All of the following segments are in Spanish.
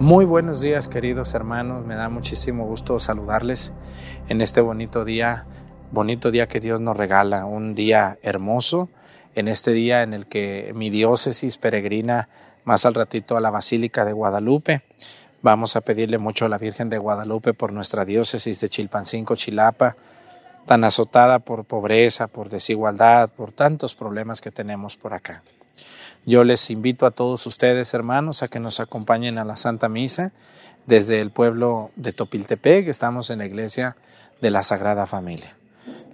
Muy buenos días queridos hermanos, me da muchísimo gusto saludarles en este bonito día, bonito día que Dios nos regala, un día hermoso, en este día en el que mi diócesis peregrina más al ratito a la Basílica de Guadalupe. Vamos a pedirle mucho a la Virgen de Guadalupe por nuestra diócesis de Chilpancingo, Chilapa, tan azotada por pobreza, por desigualdad, por tantos problemas que tenemos por acá. Yo les invito a todos ustedes, hermanos, a que nos acompañen a la Santa Misa desde el pueblo de Topiltepec. Estamos en la iglesia de la Sagrada Familia.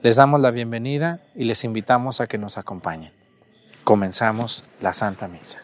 Les damos la bienvenida y les invitamos a que nos acompañen. Comenzamos la Santa Misa.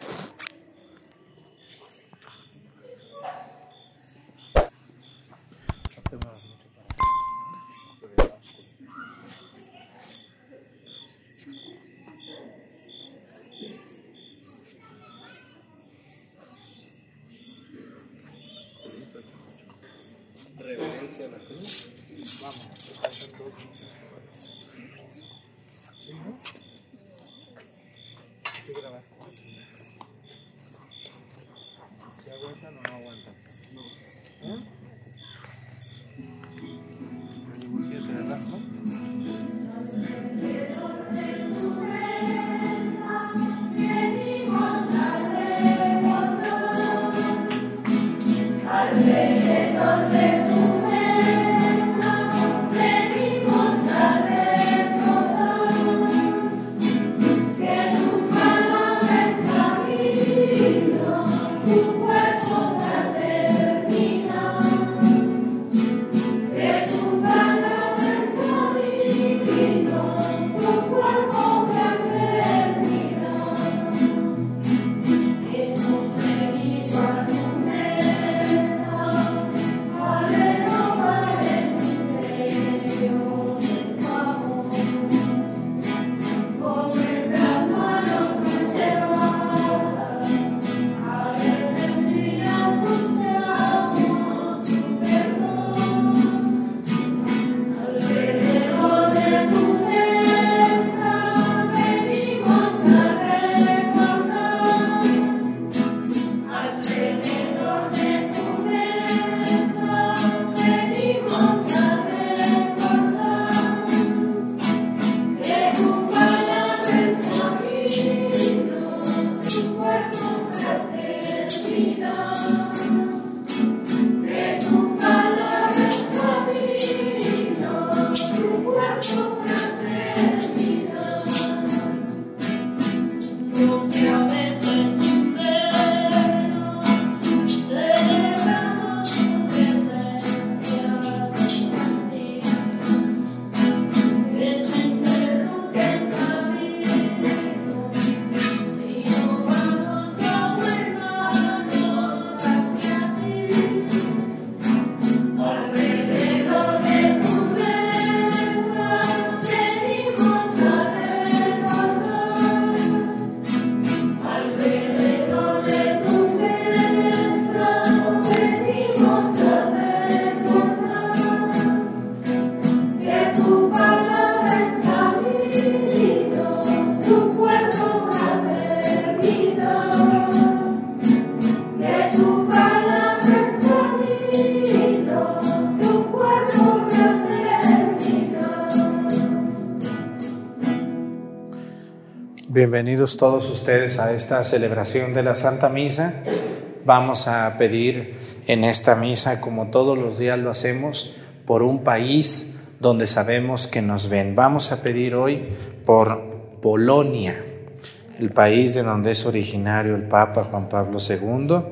Todos ustedes a esta celebración de la Santa Misa. Vamos a pedir en esta misa, como todos los días lo hacemos, por un país donde sabemos que nos ven. Vamos a pedir hoy por Polonia, el país de donde es originario el Papa Juan Pablo II.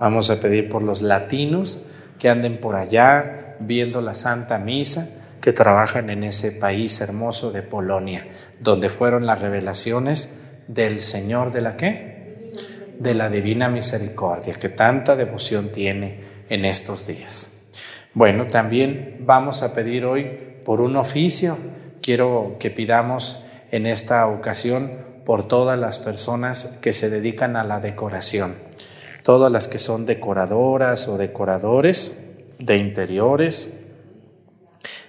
Vamos a pedir por los latinos que anden por allá viendo la Santa Misa que trabajan en ese país hermoso de Polonia, donde fueron las revelaciones del Señor de la qué? De la divina misericordia, que tanta devoción tiene en estos días. Bueno, también vamos a pedir hoy por un oficio. Quiero que pidamos en esta ocasión por todas las personas que se dedican a la decoración, todas las que son decoradoras o decoradores de interiores,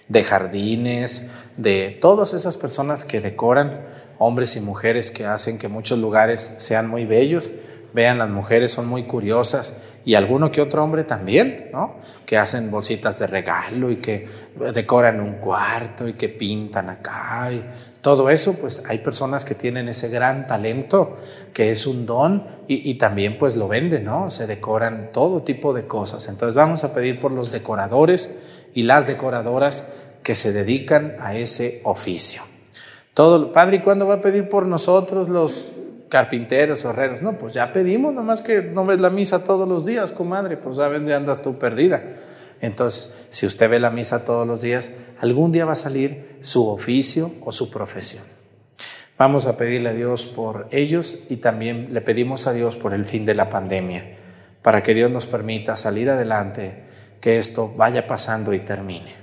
de jardines, de todas esas personas que decoran, hombres y mujeres que hacen que muchos lugares sean muy bellos. Vean, las mujeres son muy curiosas y alguno que otro hombre también, ¿no? Que hacen bolsitas de regalo y que decoran un cuarto y que pintan acá y todo eso, pues hay personas que tienen ese gran talento, que es un don, y, también pues lo venden, ¿no? Se decoran todo tipo de cosas. Entonces vamos a pedir por los decoradores y las decoradoras que se dedican a ese oficio. Todo, Padre, ¿y cuándo va a pedir por nosotros los carpinteros, herreros? No, pues ya pedimos, nomás que no ves la misa todos los días, comadre, pues ya dónde andas tú perdida. Entonces, si usted ve la misa todos los días, algún día va a salir su oficio o su profesión. Vamos a pedirle a Dios por ellos y también le pedimos a Dios por el fin de la pandemia, para que Dios nos permita salir adelante, que esto vaya pasando y termine.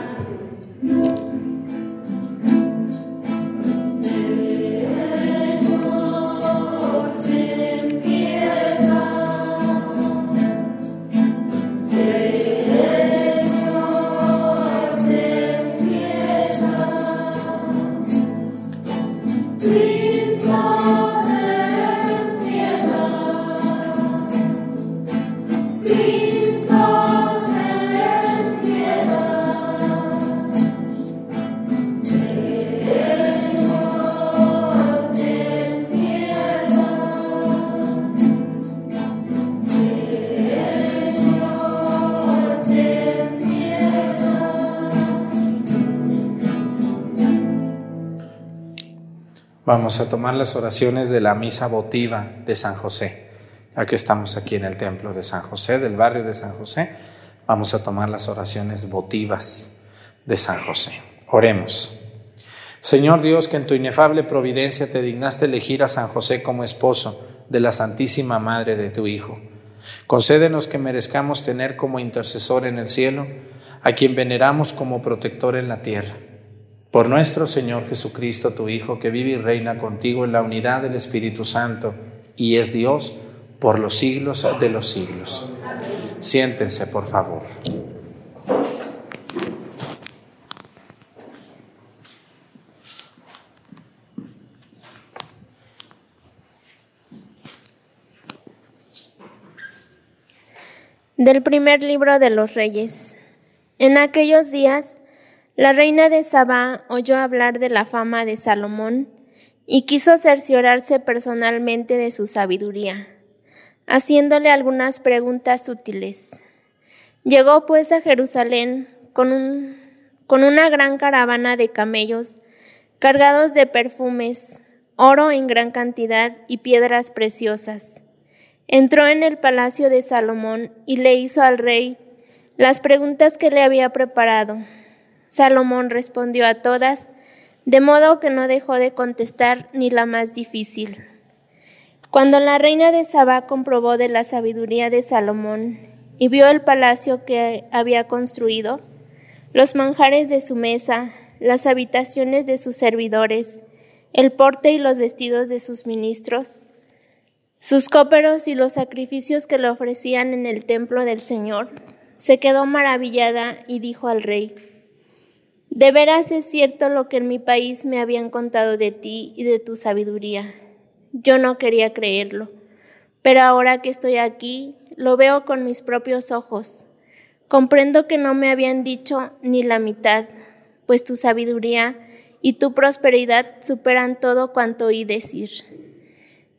You Vamos a tomar las oraciones de la misa votiva de San José. Ya que estamos aquí en el templo de San José, del barrio de San José, vamos a tomar las oraciones votivas de San José. Oremos. Señor Dios, que en tu inefable providencia te dignaste elegir a San José como esposo de la Santísima Madre de tu Hijo. Concédenos que merezcamos tener como intercesor en el cielo a quien veneramos como protector en la tierra por nuestro Señor Jesucristo, tu Hijo, que vive y reina contigo en la unidad del Espíritu Santo y es Dios por los siglos de los siglos. Siéntense, por favor. Del primer libro de los Reyes. En aquellos días, la reina de Sabá oyó hablar de la fama de Salomón y quiso cerciorarse personalmente de su sabiduría, haciéndole algunas preguntas útiles. Llegó pues a Jerusalén con, con una gran caravana de camellos cargados de perfumes, oro en gran cantidad y piedras preciosas. Entró en el palacio de Salomón y le hizo al rey las preguntas que le había preparado. Salomón respondió a todas, de modo que no dejó de contestar ni la más difícil. Cuando la reina de Saba comprobó de la sabiduría de Salomón y vio el palacio que había construido, los manjares de su mesa, las habitaciones de sus servidores, el porte y los vestidos de sus ministros, sus cóperos y los sacrificios que le ofrecían en el templo del Señor, se quedó maravillada y dijo al rey, de veras es cierto lo que en mi país me habían contado de ti y de tu sabiduría. Yo no quería creerlo, pero ahora que estoy aquí, lo veo con mis propios ojos. Comprendo que no me habían dicho ni la mitad, pues tu sabiduría y tu prosperidad superan todo cuanto oí decir.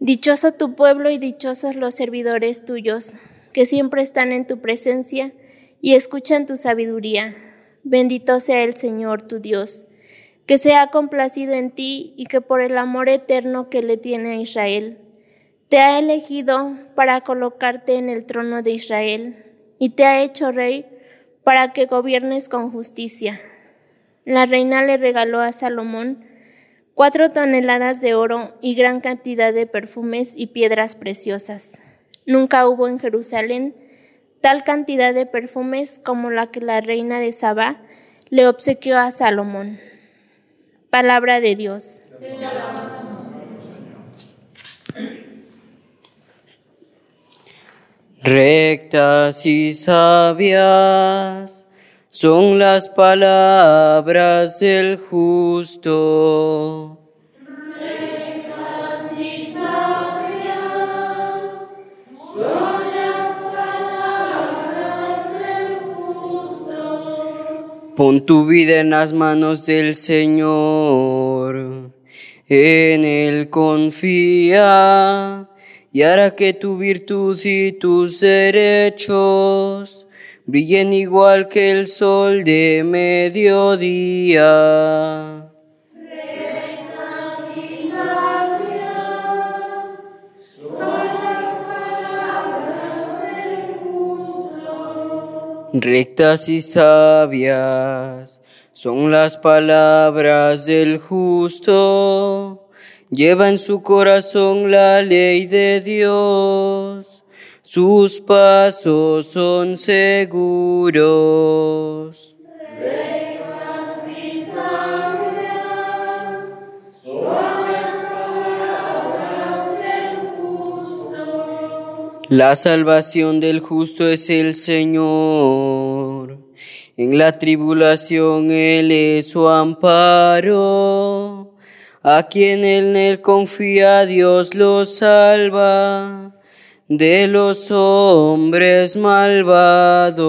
Dichoso tu pueblo y dichosos los servidores tuyos, que siempre están en tu presencia y escuchan tu sabiduría. Bendito sea el Señor tu Dios, que se ha complacido en ti y que por el amor eterno que le tiene a Israel, te ha elegido para colocarte en el trono de Israel y te ha hecho rey para que gobiernes con justicia. La reina le regaló a Salomón cuatro toneladas de oro y gran cantidad de perfumes y piedras preciosas. Nunca hubo en Jerusalén tal cantidad de perfumes como la que la reina de Sabá le obsequió a Salomón. Palabra de Dios. Rectas y sabias son las palabras del justo. Pon tu vida en las manos del Señor, en Él confía y hará que tu virtud y tus derechos brillen igual que el sol de mediodía. Rectas y sabias son las palabras del justo. Lleva en su corazón la ley de Dios sus pasos son seguros. La salvación del justo es el Señor. En la tribulación Él es su amparo. A quien en Él confía Dios lo salva de los hombres malvados.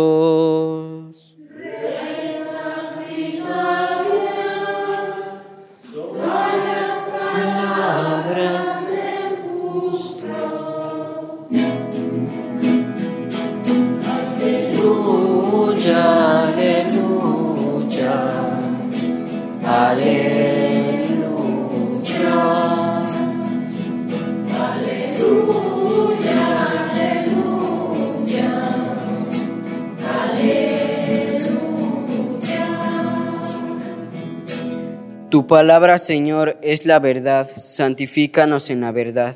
Tu palabra, Señor, es la verdad. Santifícanos en la verdad.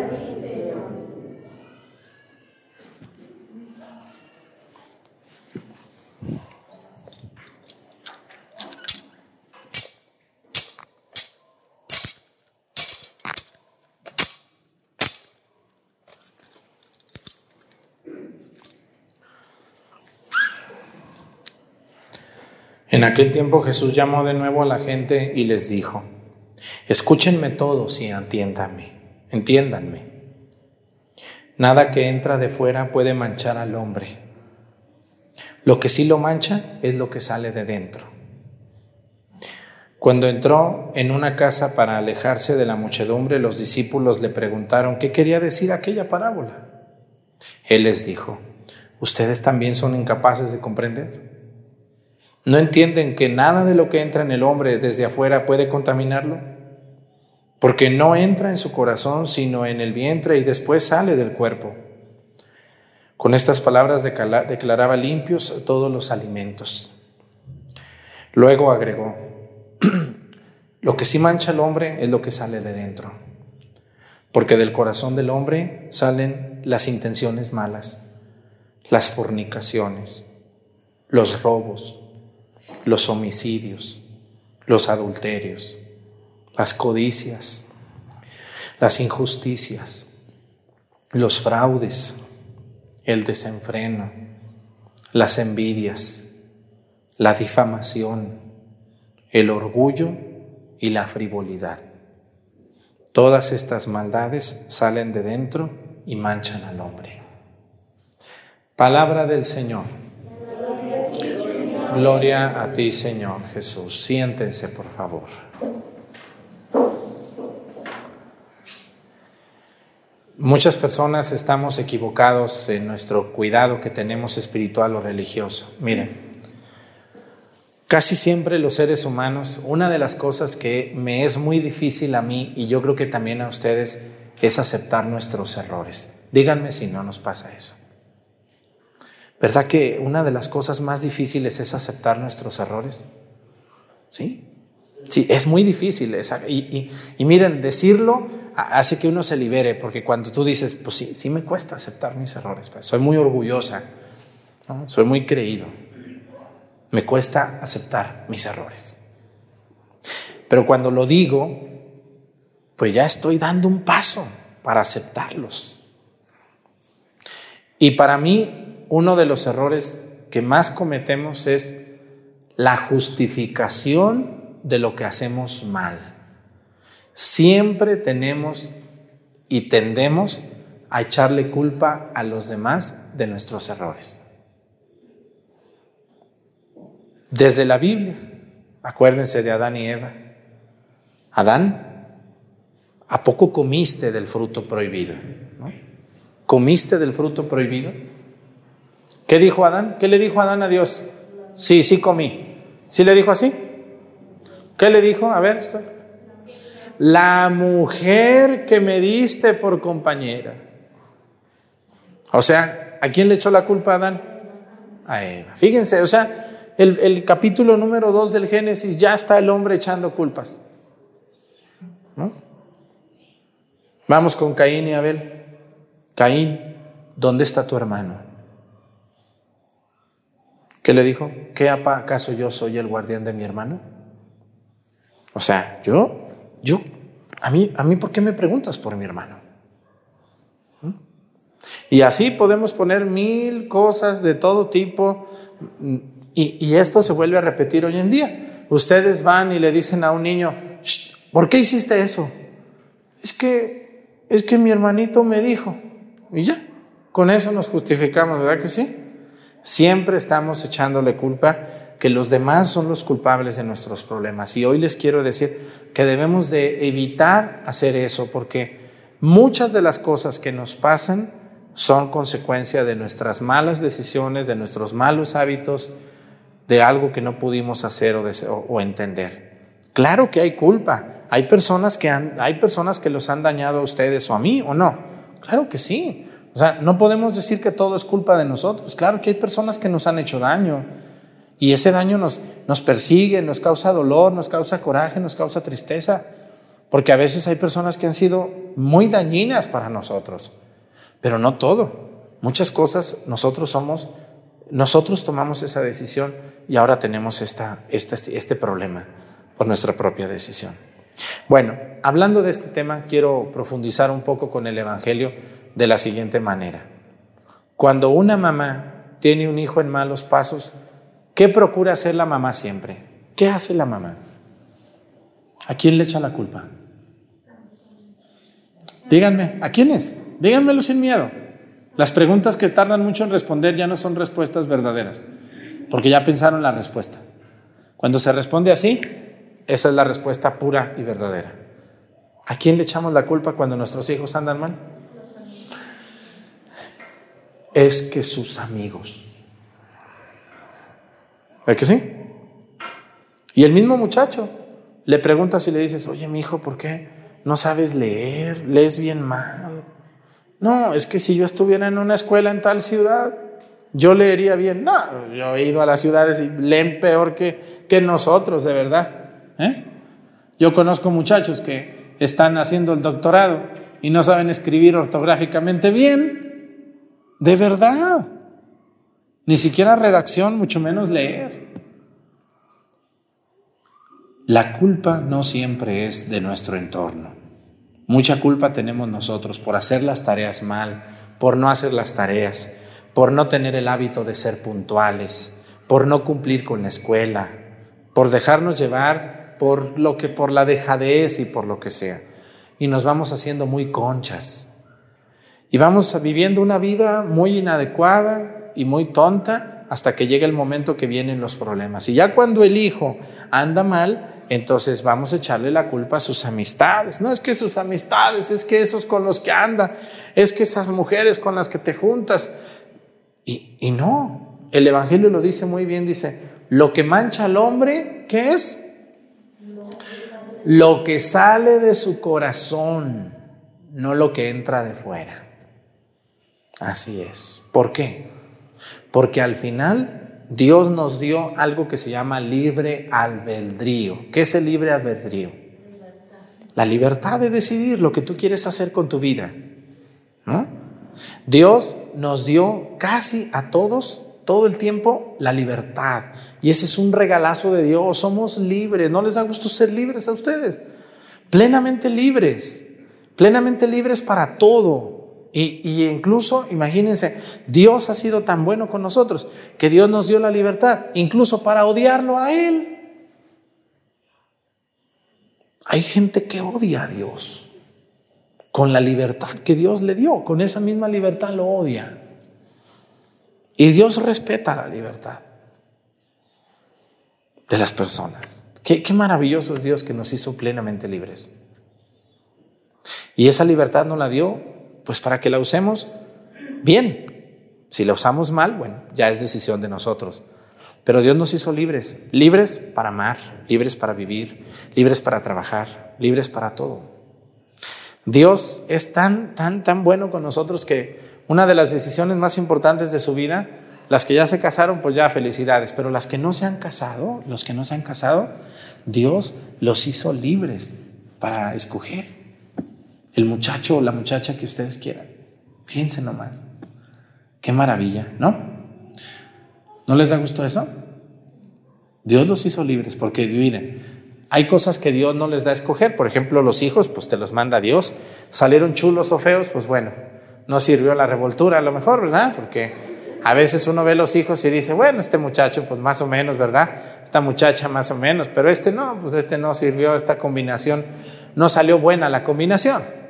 En aquel tiempo Jesús llamó de nuevo a la gente y les dijo, escúchenme todos y entiéndanme, entiéndanme. Nada que entra de fuera puede manchar al hombre. Lo que sí lo mancha es lo que sale de dentro. Cuando entró en una casa para alejarse de la muchedumbre, los discípulos le preguntaron qué quería decir aquella parábola. Él les dijo, ¿ustedes también son incapaces de comprender? ¿No entienden que nada de lo que entra en el hombre desde afuera puede contaminarlo? Porque no entra en su corazón, sino en el vientre y después sale del cuerpo. Con estas palabras declaraba limpios todos los alimentos. Luego agregó, lo que sí mancha al hombre es lo que sale de dentro, porque del corazón del hombre salen las intenciones malas, las fornicaciones, los robos, los homicidios, los adulterios, las codicias, las injusticias, los fraudes, el desenfreno, las envidias, la difamación, el orgullo y la frivolidad. Todas estas maldades salen de dentro y manchan al hombre. Palabra del Señor. Gloria a ti, Señor Jesús. Siéntense, por favor. Muchas personas estamos equivocados en nuestro cuidado que tenemos espiritual o religioso. Miren, casi siempre los seres humanos, una de las cosas que me es muy difícil a mí y yo creo que también a ustedes es aceptar nuestros errores. Díganme si no nos pasa eso. ¿Verdad que una de las cosas más difíciles es aceptar nuestros errores? ¿Sí? Sí, es muy difícil. y, miren, decirlo hace que uno se libere, porque cuando tú dices, pues sí, sí me cuesta aceptar mis errores, pues, soy muy orgullosa, soy muy creído, me cuesta aceptar mis errores. Pero cuando lo digo, pues ya estoy dando un paso para aceptarlos. Y para mí, uno de los errores que más cometemos es la justificación de lo que hacemos mal. Siempre tenemos y tendemos a echarle culpa a los demás de nuestros errores. Desde la Biblia, acuérdense de Adán y Eva. Adán, ¿a poco comiste del fruto prohibido? ¿Comiste del fruto prohibido? ¿Qué dijo Adán? ¿Qué le dijo Adán a Dios? Sí, sí comí. ¿Sí le dijo así? ¿Qué le dijo? A ver, la mujer que me diste por compañera. O sea, ¿a quién le echó la culpa a Adán? A Eva. Fíjense, o sea, el, el capítulo número 2 del Génesis ya está el hombre echando culpas. Vamos con Caín y Abel. Caín, ¿dónde está tu hermano? ¿Qué le dijo? ¿Qué acaso yo soy el guardián de mi hermano? O sea, yo, yo, a mí, a mí, ¿por qué me preguntas por mi hermano? ¿Mm? Y así podemos poner mil cosas de todo tipo y, y, esto se vuelve a repetir hoy en día. Ustedes van y le dicen a un niño, ¿por qué hiciste eso? Es que, es que mi hermanito me dijo. Y ya, con eso nos justificamos, ¿verdad que sí? Siempre estamos echándole culpa que los demás son los culpables de nuestros problemas. Y hoy les quiero decir que debemos de evitar hacer eso porque muchas de las cosas que nos pasan son consecuencia de nuestras malas decisiones, de nuestros malos hábitos, de algo que no pudimos hacer o, entender. Claro que hay culpa. Hay personas que han, hay personas que los han dañado a ustedes o a mí o no. Claro que sí. O sea, no podemos decir que todo es culpa de nosotros. Claro que hay personas que nos han hecho daño y ese daño nos, nos persigue, nos causa dolor, nos causa coraje, nos causa tristeza, porque a veces hay personas que han sido muy dañinas para nosotros, pero no todo. Muchas cosas nosotros somos, nosotros tomamos esa decisión y ahora tenemos esta, este, este problema por nuestra propia decisión. Bueno, hablando de este tema, quiero profundizar un poco con el Evangelio de la siguiente manera. Cuando una mamá tiene un hijo en malos pasos, ¿qué procura hacer la mamá siempre? ¿Qué hace la mamá? ¿A quién le echa la culpa? Díganme, ¿a quién es? Díganmelo sin miedo. Las preguntas que tardan mucho en responder ya no son respuestas verdaderas, porque ya pensaron la respuesta. Cuando se responde así, esa es la respuesta pura y verdadera. ¿A quién le echamos la culpa cuando nuestros hijos andan mal? Es que sus amigos. ¿Es que sí? Y el mismo muchacho le pregunta si le dices, oye, mi hijo, ¿por qué no sabes leer? ¿Lees bien mal? No, es que si yo estuviera en una escuela en tal ciudad, yo leería bien. No, yo he ido a las ciudades y leen peor que, que nosotros, de verdad. ¿eh? Yo conozco muchachos que están haciendo el doctorado y no saben escribir ortográficamente bien de verdad. Ni siquiera redacción, mucho menos leer. La culpa no siempre es de nuestro entorno. Mucha culpa tenemos nosotros por hacer las tareas mal, por no hacer las tareas, por no tener el hábito de ser puntuales, por no cumplir con la escuela, por dejarnos llevar por lo que por la dejadez y por lo que sea. Y nos vamos haciendo muy conchas. Y vamos viviendo una vida muy inadecuada y muy tonta hasta que llega el momento que vienen los problemas. Y ya cuando el hijo anda mal, entonces vamos a echarle la culpa a sus amistades. No es que sus amistades, es que esos con los que anda, es que esas mujeres con las que te juntas. Y, no, el Evangelio lo dice muy bien, dice, lo que mancha al hombre, ¿qué es? Lo que sale de su corazón, no lo que entra de fuera. Así es. ¿Por qué? Porque al final Dios nos dio algo que se llama libre albedrío. ¿Qué es el libre albedrío? La libertad de decidir lo que tú quieres hacer con tu vida. Dios nos dio casi a todos, todo el tiempo, la libertad. Y ese es un regalazo de Dios. Somos libres. ¿No les da gusto ser libres a ustedes? Plenamente libres. Plenamente libres para todo. Y, incluso, imagínense, Dios ha sido tan bueno con nosotros que Dios nos dio la libertad, incluso para odiarlo a Él. Hay gente que odia a Dios con la libertad que Dios le dio, con esa misma libertad lo odia. Y Dios respeta la libertad de las personas. Qué, maravilloso es Dios que nos hizo plenamente libres. Y esa libertad nos la dio pues para que la usemos bien. Si la usamos mal, bueno, ya es decisión de nosotros. Pero Dios nos hizo libres, libres para amar, libres para vivir, libres para trabajar, libres para todo. Dios es tan, tan, tan bueno con nosotros que una de las decisiones más importantes de su vida, las que ya se casaron, pues ya felicidades, pero las que no se han casado, los que no se han casado, Dios los hizo libres para escoger el muchacho o la muchacha que ustedes quieran. Fíjense nomás. Qué maravilla, ¿no? ¿No les da gusto eso? Dios los hizo libres porque, miren, hay cosas que Dios no les da a escoger. Por ejemplo, los hijos, pues te los manda Dios. Salieron chulos o feos, pues bueno, no sirvió la revoltura a lo mejor, ¿verdad? Porque a veces uno ve los hijos y dice, bueno, este muchacho, pues más o menos, ¿verdad? Esta muchacha más o menos, pero este no, pues este no sirvió, esta combinación no salió buena la combinación.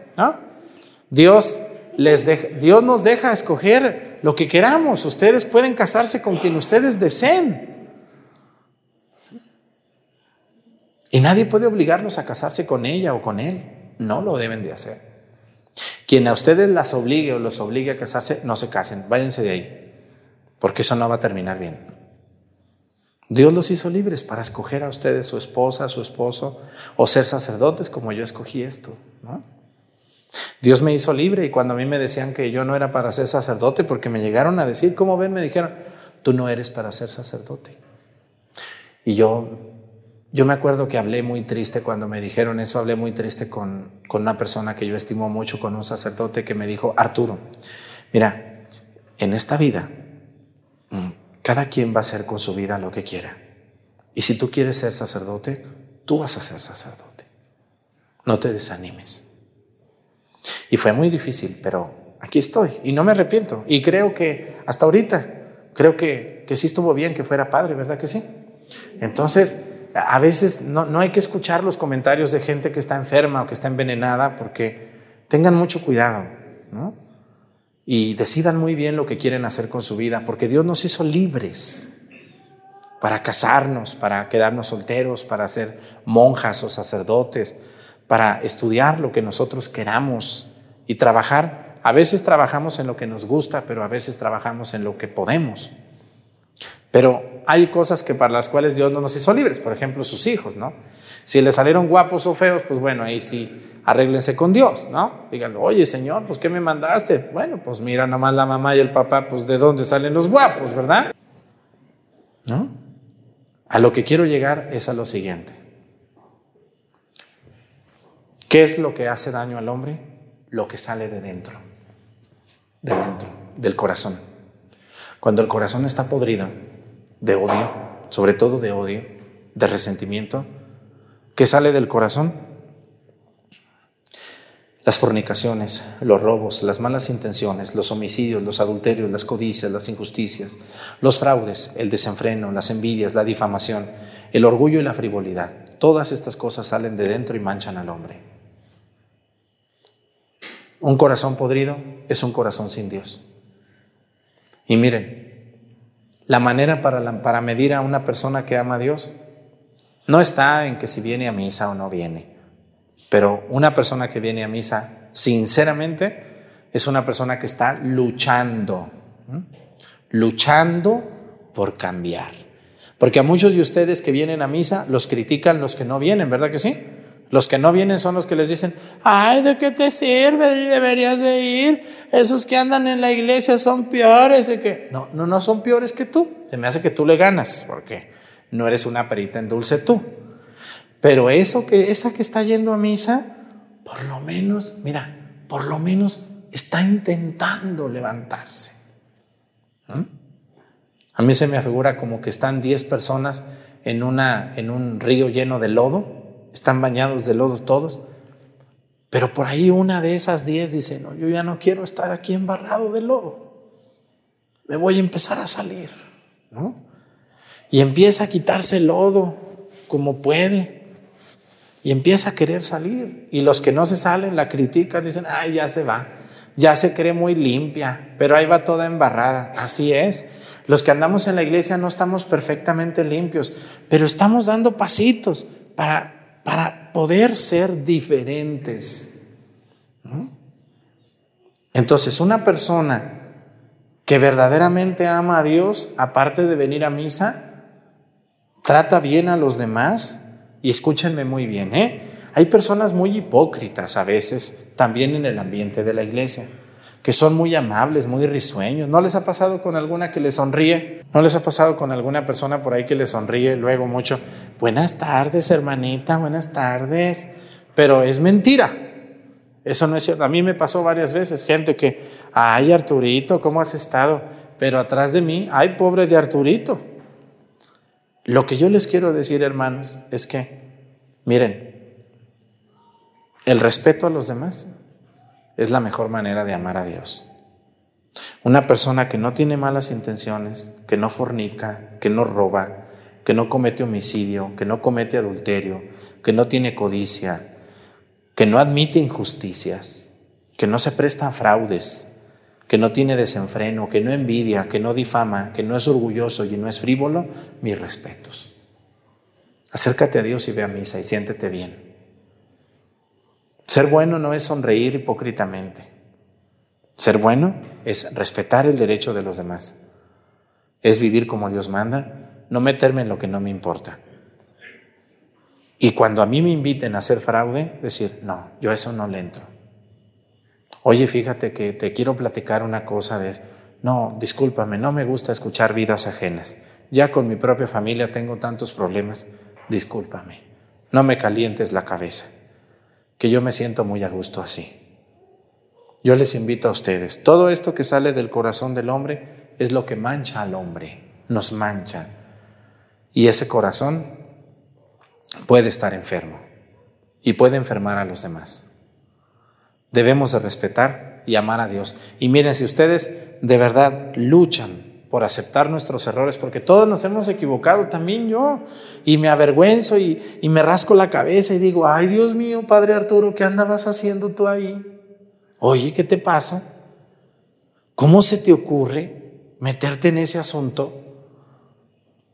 Dios, les Dios nos deja escoger lo que queramos. Ustedes pueden casarse con quien ustedes deseen. Y nadie puede obligarlos a casarse con ella o con él. No lo deben de hacer. Quien a ustedes las obligue o los obligue a casarse, no se casen. Váyanse de ahí. Porque eso no va a terminar bien. Dios los hizo libres para escoger a ustedes su esposa, su esposo o ser sacerdotes como yo escogí esto. ¿no? Dios me hizo libre y cuando a mí me decían que yo no era para ser sacerdote, porque me llegaron a decir, ¿cómo ven? Me dijeron, tú no eres para ser sacerdote. Y yo, yo me acuerdo que hablé muy triste cuando me dijeron eso, hablé muy triste con, con una persona que yo estimo mucho, con un sacerdote que me dijo, Arturo, mira, en esta vida, mm, cada quien va a hacer con su vida lo que quiera. Y si tú quieres ser sacerdote, tú vas a ser sacerdote. No te desanimes. Y fue muy difícil, pero aquí estoy y no me arrepiento. Y creo que hasta ahorita, creo que, que sí estuvo bien que fuera padre, ¿verdad que sí? Entonces, a veces no, no, hay que escuchar los comentarios de gente que está enferma o que está envenenada porque tengan mucho cuidado, ¿no? Y decidan muy bien lo que quieren hacer con su vida, porque Dios nos hizo libres para casarnos, para quedarnos solteros, para ser monjas o sacerdotes, para estudiar lo que nosotros queramos y trabajar. A veces trabajamos en lo que nos gusta, pero a veces trabajamos en lo que podemos. Pero hay cosas que para las cuales Dios no nos hizo libres, por ejemplo, sus hijos, ¿no? Si le salieron guapos o feos, pues bueno, ahí sí, arréglense con Dios, ¿no? Díganlo, oye Señor, pues ¿qué me mandaste? Bueno, pues mira nomás la mamá y el papá, pues de dónde salen los guapos, ¿verdad? ¿No? A lo que quiero llegar es a lo siguiente. ¿Qué es lo que hace daño al hombre? Lo que sale de dentro, de dentro, del corazón. Cuando el corazón está podrido de odio, sobre todo de odio, de resentimiento, ¿Qué sale del corazón? Las fornicaciones, los robos, las malas intenciones, los homicidios, los adulterios, las codicias, las injusticias, los fraudes, el desenfreno, las envidias, la difamación, el orgullo y la frivolidad. Todas estas cosas salen de dentro y manchan al hombre. Un corazón podrido es un corazón sin Dios. Y miren, la manera para, para medir a una persona que ama a Dios no está en que si viene a misa o no viene. Pero una persona que viene a misa, sinceramente, es una persona que está luchando, luchando por cambiar. Porque a muchos de ustedes que vienen a misa los critican los que no vienen, ¿verdad que sí? Los que no vienen son los que les dicen, ay, ¿de qué te sirve? Deberías de ir. Esos que andan en la iglesia son peores. ¿De que No, no, no son peores que tú. Se me hace que tú le ganas, porque no eres una perita en dulce tú. Pero eso que, esa que está yendo a misa, por lo menos, mira, por lo menos está intentando levantarse. ¿Mm? A mí se me figura como que están 10 personas en, una, en un río lleno de lodo, están bañados de lodo todos, pero por ahí una de esas 10 dice, no, yo ya no quiero estar aquí embarrado de lodo, me voy a empezar a salir, ¿no? Y empieza a quitarse el lodo como puede, y empieza a querer salir, y los que no se salen la critican, dicen, ay, ya se va, ya se cree muy limpia, pero ahí va toda embarrada, así es. Los que andamos en la iglesia no estamos perfectamente limpios, pero estamos dando pasitos para, para poder ser diferentes. Entonces, una persona que verdaderamente ama a Dios, aparte de venir a misa, trata bien a los demás, y escúchenme muy bien, ¿eh? Hay personas muy hipócritas a veces también en el ambiente de la iglesia que son muy amables, muy risueños. ¿No les ha pasado con alguna que le sonríe? ¿No les ha pasado con alguna persona por ahí que le sonríe luego mucho? Buenas tardes, hermanita, buenas tardes. Pero es mentira. Eso no es cierto. A mí me pasó varias veces gente que, ay Arturito, ¿cómo has estado? Pero atrás de mí, ay pobre de Arturito. Lo que yo les quiero decir, hermanos, es que, miren, el respeto a los demás es la mejor manera de amar a Dios. Una persona que no tiene malas intenciones, que no fornica, que no roba, que no comete homicidio, que no comete adulterio, que no tiene codicia, que no admite injusticias, que no se presta a fraudes, que no tiene desenfreno, que no envidia, que no difama, que no es orgulloso y no es frívolo, mis respetos. Acércate a Dios y ve a misa y siéntete bien. Ser bueno no es sonreír hipócritamente. Ser bueno es respetar el derecho de los demás. Es vivir como Dios manda, no meterme en lo que no me importa. Y cuando a mí me inviten a hacer fraude, decir, no, yo a eso no le entro. Oye, fíjate que te quiero platicar una cosa de... No, discúlpame, no me gusta escuchar vidas ajenas. Ya con mi propia familia tengo tantos problemas. Discúlpame, no me calientes la cabeza que yo me siento muy a gusto así. Yo les invito a ustedes, todo esto que sale del corazón del hombre es lo que mancha al hombre, nos mancha. Y ese corazón puede estar enfermo y puede enfermar a los demás. Debemos de respetar y amar a Dios. Y miren, si ustedes de verdad luchan por aceptar nuestros errores, porque todos nos hemos equivocado, también yo, y me avergüenzo y, me rasco la cabeza y digo, ay Dios mío, Padre Arturo, ¿qué andabas haciendo tú ahí? Oye, ¿qué te pasa? ¿Cómo se te ocurre meterte en ese asunto?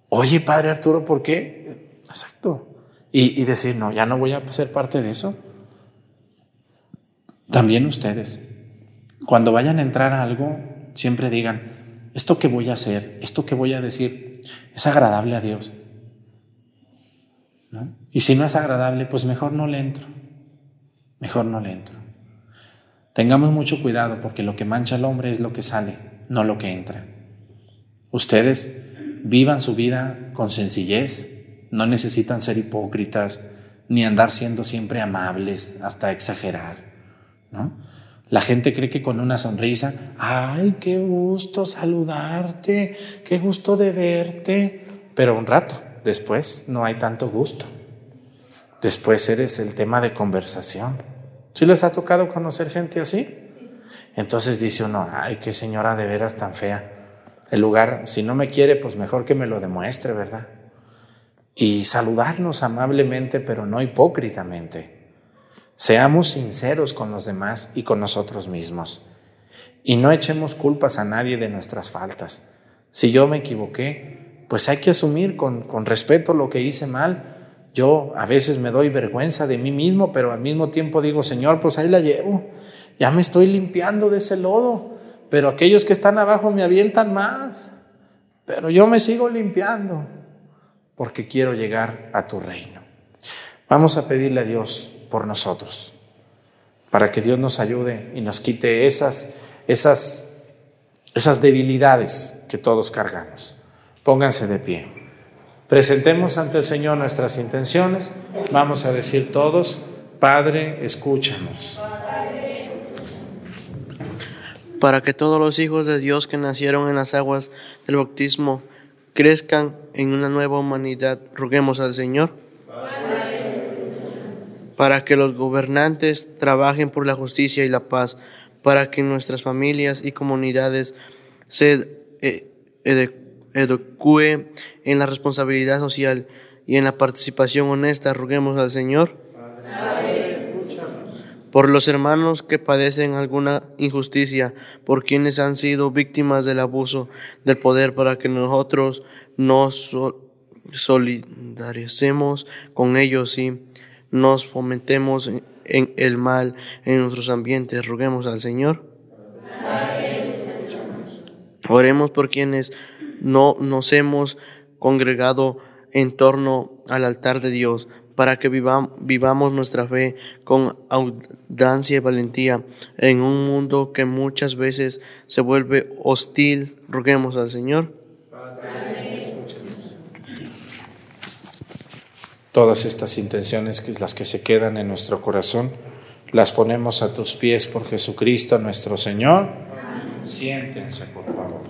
Oye, Padre Arturo, ¿por qué? Exacto. Y, y decir, no, ya no voy a ser parte de eso. También ustedes, cuando vayan a entrar a algo, siempre digan, esto que voy a hacer, esto que voy a decir, es agradable a Dios. Y si no es agradable, pues mejor no le entro. Mejor no le entro. Tengamos mucho cuidado porque lo que mancha al hombre es lo que sale, no lo que entra. Ustedes vivan su vida con sencillez, no necesitan ser hipócritas ni andar siendo siempre amables hasta exagerar. ¿no? La gente cree que con una sonrisa, ay, qué gusto saludarte, qué gusto de verte, pero un rato después no hay tanto gusto. después eres el tema de conversación. ¿Sí les ha tocado conocer gente así? Entonces dice uno, ay, qué señora de veras tan fea. El lugar, si no me quiere, pues mejor que me lo demuestre, ¿verdad? Y saludarnos amablemente, pero no hipócritamente. Seamos sinceros con los demás y con nosotros mismos. Y no echemos culpas a nadie de nuestras faltas. Si yo me equivoqué, pues hay que asumir con, con respeto lo que hice mal yo a veces me doy vergüenza de mí mismo, pero al mismo tiempo digo, Señor, pues ahí la llevo. Ya me estoy limpiando de ese lodo, pero aquellos que están abajo me avientan más. Pero yo me sigo limpiando porque quiero llegar a tu reino. Vamos a pedirle a Dios por nosotros, para que Dios nos ayude y nos quite esas, esas, esas debilidades que todos cargamos. Pónganse de pie. Presentemos ante el Señor nuestras intenciones. Vamos a decir todos, Padre, escúchanos. Para que todos los hijos de Dios que nacieron en las aguas del bautismo crezcan en una nueva humanidad, roguemos al Señor. Para que los gobernantes trabajen por la justicia y la paz, para que nuestras familias y comunidades se eh, eduque en la responsabilidad social y en la participación honesta, roguemos al Señor. Por los hermanos que padecen alguna injusticia, por quienes han sido víctimas del abuso del poder, para que nosotros nos solidaricemos con ellos y nos fomentemos en el mal en nuestros ambientes. Roguemos al Señor. Oremos por quienes no nos hemos congregado en torno al altar de Dios para que vivamos nuestra fe con audacia y valentía en un mundo que muchas veces se vuelve hostil. Roguemos al Señor. Todas estas intenciones, que las que se quedan en nuestro corazón, las ponemos a tus pies por Jesucristo nuestro Señor. Siéntense, por favor.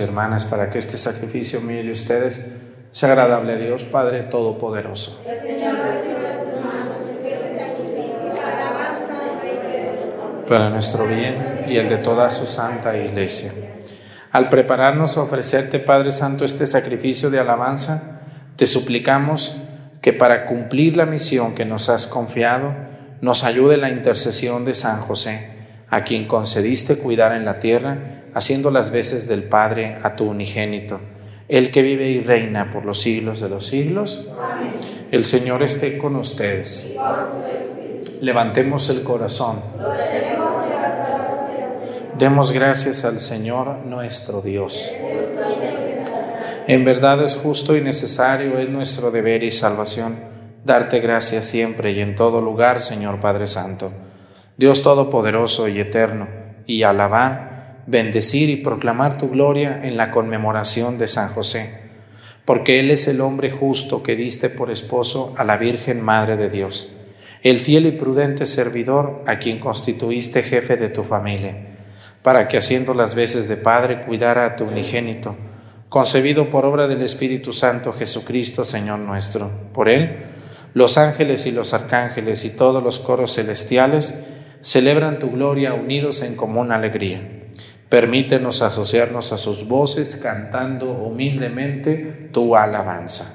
Hermanas para que este sacrificio mío de ustedes sea agradable a Dios Padre Todopoderoso. Para nuestro bien y el de toda su santa iglesia. Al prepararnos a ofrecerte, Padre Santo, este sacrificio de alabanza, te suplicamos que para cumplir la misión que nos has confiado, nos ayude la intercesión de San José, a quien concediste cuidar en la tierra, haciendo las veces del Padre a tu unigénito, el que vive y reina por los siglos de los siglos. El Señor esté con ustedes. Levantemos el corazón. Demos gracias al Señor nuestro Dios. En verdad es justo y necesario, es nuestro deber y salvación, darte gracias siempre y en todo lugar, Señor Padre Santo, Dios Todopoderoso y Eterno, y alabar, bendecir y proclamar tu gloria en la conmemoración de San José, porque Él es el hombre justo que diste por esposo a la Virgen Madre de Dios, el fiel y prudente servidor a quien constituiste jefe de tu familia para que haciendo las veces de Padre cuidara a tu unigénito, concebido por obra del Espíritu Santo Jesucristo, Señor nuestro. Por él, los ángeles y los arcángeles y todos los coros celestiales celebran tu gloria unidos en común alegría. Permítenos asociarnos a sus voces cantando humildemente tu alabanza.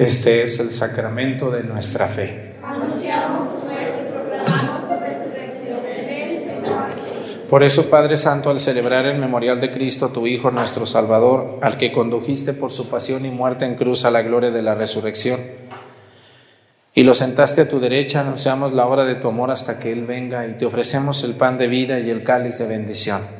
Este es el sacramento de nuestra fe. Por eso, Padre Santo, al celebrar el memorial de Cristo, tu Hijo, nuestro Salvador, al que condujiste por su pasión y muerte en cruz a la gloria de la resurrección, y lo sentaste a tu derecha, anunciamos la hora de tu amor hasta que Él venga y te ofrecemos el pan de vida y el cáliz de bendición.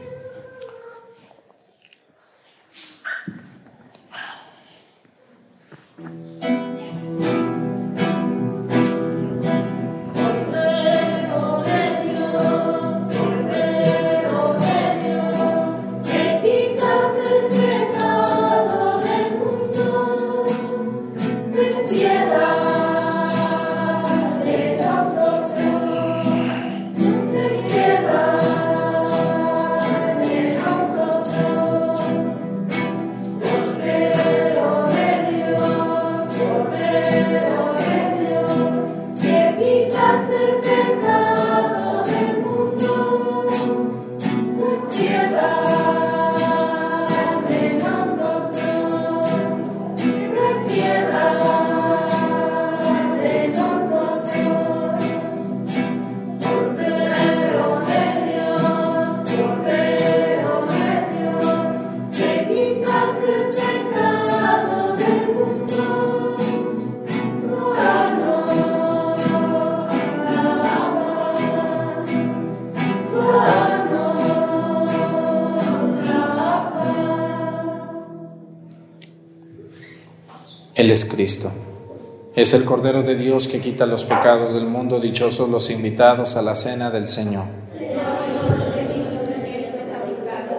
Es el Cordero de Dios que quita los pecados del mundo, dichosos los invitados a la cena del Señor.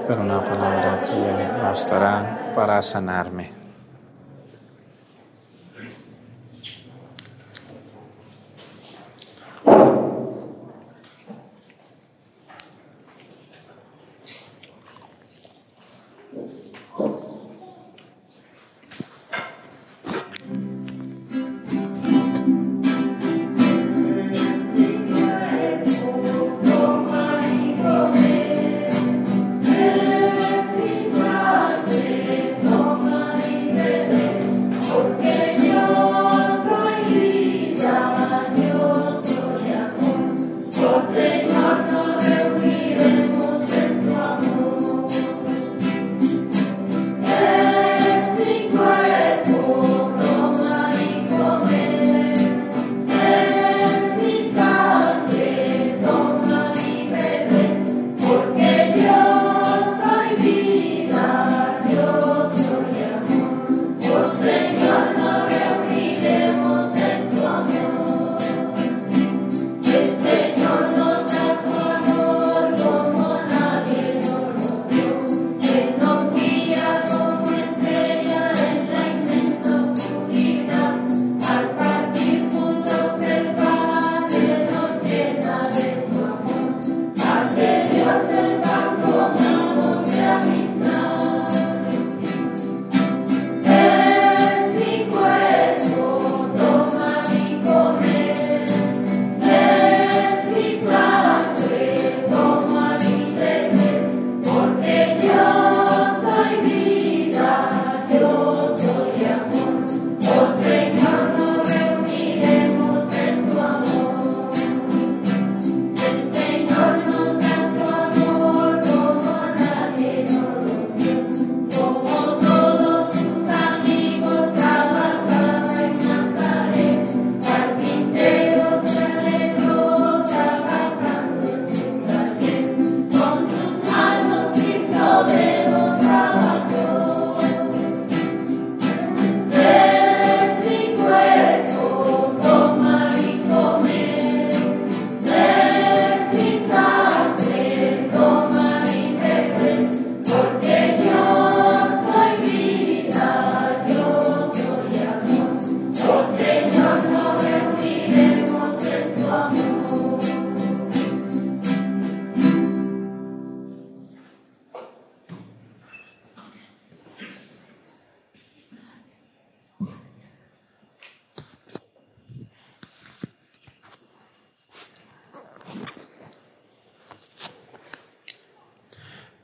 Pero una palabra tuya bastará para sanarme.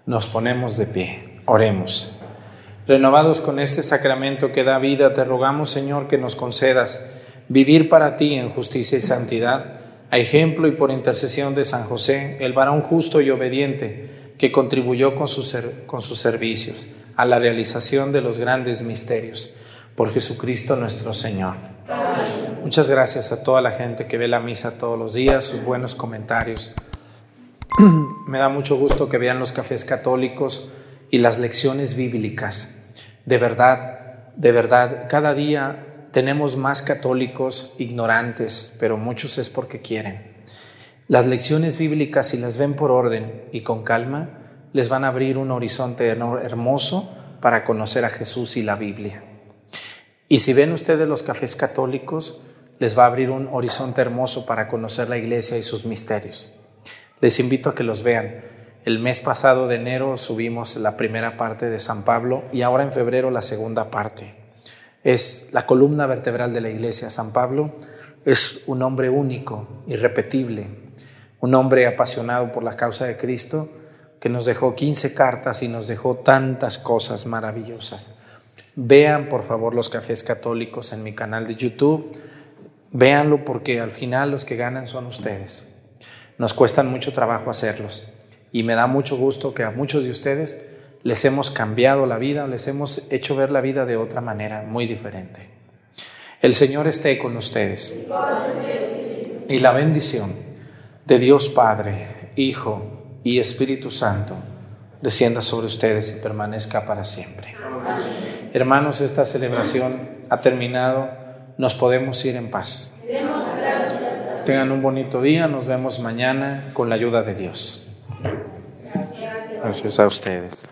Nos ponemos de pie. Oremos. Renovados con este sacramento que da vida, te rogamos, Señor, que nos concedas vivir para ti en justicia y santidad, a ejemplo y por intercesión de San José, el varón justo y obediente, que contribuyó con sus, con sus servicios a la realización de los grandes misterios. Por Jesucristo nuestro Señor. Muchas gracias a toda la gente que ve la misa todos los días, sus buenos comentarios. Me da mucho gusto que vean los cafés católicos y las lecciones bíblicas. De verdad, de verdad, cada día tenemos más católicos ignorantes, pero muchos es porque quieren. Las lecciones bíblicas, si las ven por orden y con calma, les van a abrir un horizonte hermoso para conocer a Jesús y la Biblia. Y si ven ustedes los cafés católicos, les va a abrir un horizonte hermoso para conocer la iglesia y sus misterios. Les invito a que los vean. El mes pasado de enero subimos la primera parte de San Pablo y ahora en febrero la segunda parte. Es la columna vertebral de la iglesia. San Pablo es un hombre único, irrepetible, un hombre apasionado por la causa de Cristo que nos dejó 15 cartas y nos dejó tantas cosas maravillosas. Vean por favor los cafés católicos en mi canal de YouTube. Véanlo porque al final los que ganan son ustedes. Nos cuestan mucho trabajo hacerlos y me da mucho gusto que a muchos de ustedes les hemos cambiado la vida, les hemos hecho ver la vida de otra manera, muy diferente. El Señor esté con ustedes. Y la bendición de Dios Padre, Hijo y Espíritu Santo descienda sobre ustedes y permanezca para siempre. Hermanos, esta celebración ha terminado. Nos podemos ir en paz. Tengan un bonito día, nos vemos mañana con la ayuda de Dios. Gracias a ustedes.